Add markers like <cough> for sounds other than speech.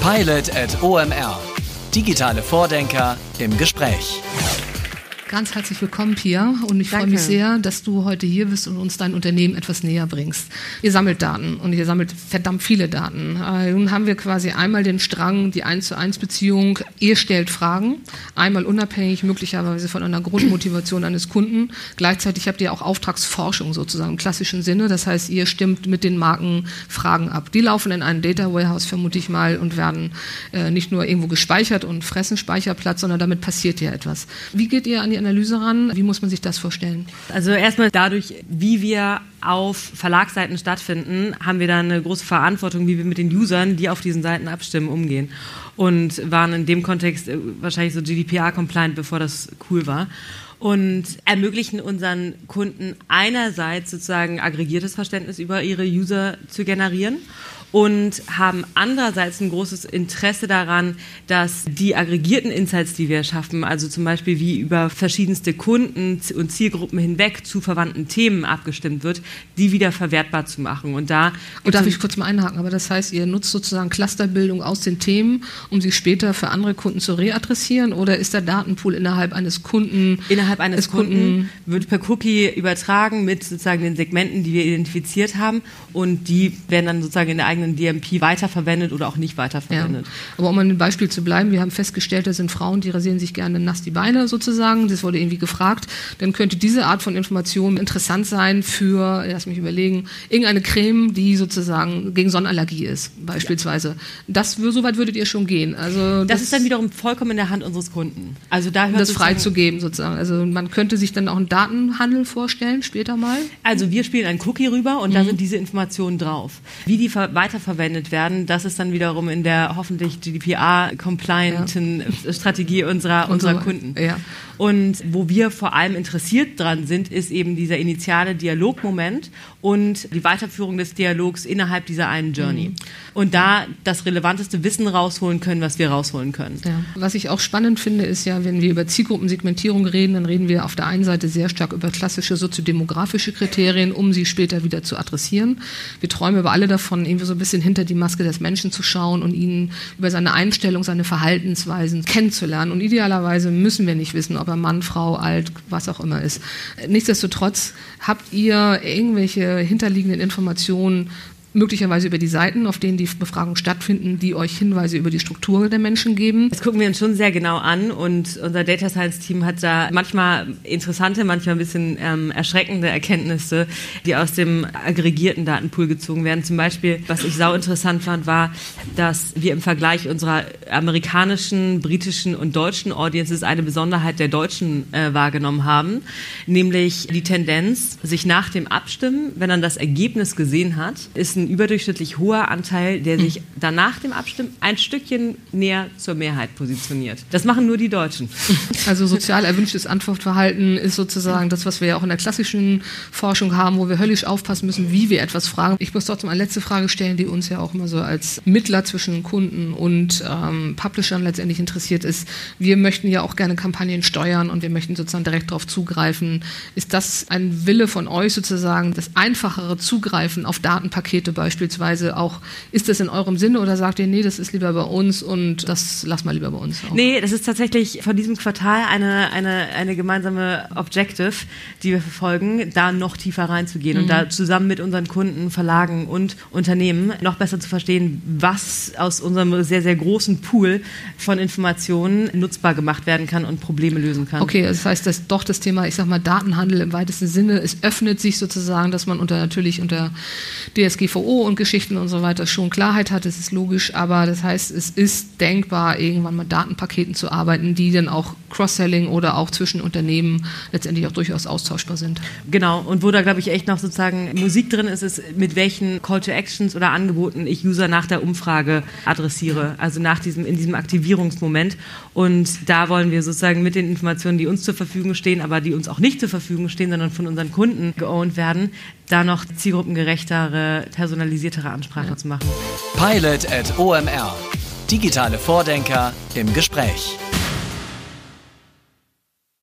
Pilot at OMR. Digitale Vordenker im Gespräch. Ganz herzlich willkommen, Pia. Und ich freue mich sehr, dass du heute hier bist und uns dein Unternehmen etwas näher bringst. Ihr sammelt Daten und ihr sammelt verdammt viele Daten. Äh, nun haben wir quasi einmal den Strang, die 1 zu 1 Beziehung. Ihr stellt Fragen, einmal unabhängig, möglicherweise von einer Grundmotivation eines Kunden. Gleichzeitig habt ihr auch Auftragsforschung sozusagen im klassischen Sinne. Das heißt, ihr stimmt mit den Marken Fragen ab. Die laufen in einen Data Warehouse, vermute ich mal, und werden äh, nicht nur irgendwo gespeichert und fressen Speicherplatz, sondern damit passiert ja etwas. Wie geht ihr an die Analyse ran? Wie muss man sich das vorstellen? Also erstmal dadurch, wie wir auf Verlagsseiten stattfinden, haben wir da eine große Verantwortung, wie wir mit den Usern, die auf diesen Seiten abstimmen, umgehen. Und waren in dem Kontext äh, wahrscheinlich so GDPR-compliant, bevor das cool war und ermöglichen unseren Kunden einerseits sozusagen aggregiertes Verständnis über ihre User zu generieren und haben andererseits ein großes Interesse daran, dass die aggregierten Insights, die wir schaffen, also zum Beispiel wie über verschiedenste Kunden und Zielgruppen hinweg zu verwandten Themen abgestimmt wird, die wieder verwertbar zu machen. Und da und darf ich kurz mal einhaken, aber das heißt, ihr nutzt sozusagen Clusterbildung aus den Themen, um sie später für andere Kunden zu readressieren oder ist der Datenpool innerhalb eines Kunden innerhalb eines Kunden, Kunden wird per Cookie übertragen mit sozusagen den Segmenten, die wir identifiziert haben und die werden dann sozusagen in der eigenen DMP weiterverwendet oder auch nicht weiterverwendet. Ja. Aber um an dem Beispiel zu bleiben, wir haben festgestellt, das sind Frauen, die rasieren sich gerne nass die Beine sozusagen. Das wurde irgendwie gefragt. Dann könnte diese Art von Information interessant sein für, lass mich überlegen, irgendeine Creme, die sozusagen gegen Sonnenallergie ist, beispielsweise. Ja. Das, so weit würdet ihr schon gehen. Also das, das, ist dann wiederum vollkommen in der Hand unseres Kunden. Also da hört das freizugeben sozusagen. Also man könnte sich dann auch einen Datenhandel vorstellen später mal. Also wir spielen einen Cookie rüber und mhm. da sind diese Informationen drauf. Wie die weiter weiterverwendet werden. Das ist dann wiederum in der hoffentlich GDPR-complianten ja. Strategie unserer, unserer Kunden. Ja. Und wo wir vor allem interessiert dran sind, ist eben dieser initiale Dialogmoment und die Weiterführung des Dialogs innerhalb dieser einen Journey. Mhm. Und da das relevanteste Wissen rausholen können, was wir rausholen können. Ja. Was ich auch spannend finde, ist ja, wenn wir über Zielgruppensegmentierung reden, dann reden wir auf der einen Seite sehr stark über klassische soziodemografische Kriterien, um sie später wieder zu adressieren. Wir träumen aber alle davon, irgendwie so ein bisschen hinter die Maske des Menschen zu schauen und ihn über seine Einstellung, seine Verhaltensweisen kennenzulernen. Und idealerweise müssen wir nicht wissen, ob er Mann, Frau, alt, was auch immer ist. Nichtsdestotrotz habt ihr irgendwelche hinterliegenden Informationen möglicherweise über die Seiten, auf denen die Befragungen stattfinden, die euch Hinweise über die Struktur der Menschen geben. Das gucken wir uns schon sehr genau an und unser Data Science Team hat da manchmal interessante, manchmal ein bisschen ähm, erschreckende Erkenntnisse, die aus dem aggregierten Datenpool gezogen werden. Zum Beispiel, was ich sau interessant fand, war, dass wir im Vergleich unserer amerikanischen, britischen und deutschen Audiences eine Besonderheit der Deutschen äh, wahrgenommen haben, nämlich die Tendenz, sich nach dem Abstimmen, wenn man das Ergebnis gesehen hat, ist ein überdurchschnittlich hoher Anteil, der sich danach dem Abstimmen ein Stückchen näher zur Mehrheit positioniert. Das machen nur die Deutschen. <laughs> Also sozial erwünschtes Antwortverhalten ist sozusagen das, was wir ja auch in der klassischen Forschung haben, wo wir höllisch aufpassen müssen, wie wir etwas fragen. Ich muss trotzdem eine letzte Frage stellen, die uns ja auch immer so als Mittler zwischen Kunden und ähm, Publishern letztendlich interessiert ist. Wir möchten ja auch gerne Kampagnen steuern und wir möchten sozusagen direkt darauf zugreifen. Ist das ein Wille von euch sozusagen, das einfachere Zugreifen auf Datenpakete Pakete beispielsweise auch, ist das in eurem Sinne oder sagt ihr, nee, das ist lieber bei uns und das lass mal lieber bei uns? Auch? Nee, das ist tatsächlich von diesem Quartal eine, eine, eine gemeinsame Objective, die wir verfolgen, da noch tiefer reinzugehen mhm. und da zusammen mit unseren Kunden, Verlagen und Unternehmen noch besser zu verstehen, was aus unserem sehr, sehr großen Pool von Informationen nutzbar gemacht werden kann und Probleme lösen kann. Okay, das heißt, dass doch das Thema, ich sag mal, Datenhandel im weitesten Sinne, es öffnet sich sozusagen, dass man unter natürlich unter DSG DSGVO und Geschichten und so weiter schon Klarheit hat, das ist logisch, aber das heißt, es ist denkbar, irgendwann mit Datenpaketen zu arbeiten, die dann auch Cross-Selling oder auch zwischen Unternehmen letztendlich auch durchaus austauschbar sind. Genau, und wo da, glaube ich, echt noch sozusagen Musik drin ist, ist, mit welchen Call-to-Actions oder Angeboten ich User nach der Umfrage adressiere, also nach diesem, in diesem Aktivierungsmoment. Und da wollen wir sozusagen mit den Informationen, die uns zur Verfügung stehen, aber die uns auch nicht zur Verfügung stehen, sondern von unseren Kunden geowned werden, da noch zielgruppengerechtere, personalisiertere Ansprache ja. zu machen. Pilot at OMR. Digitale Vordenker im Gespräch.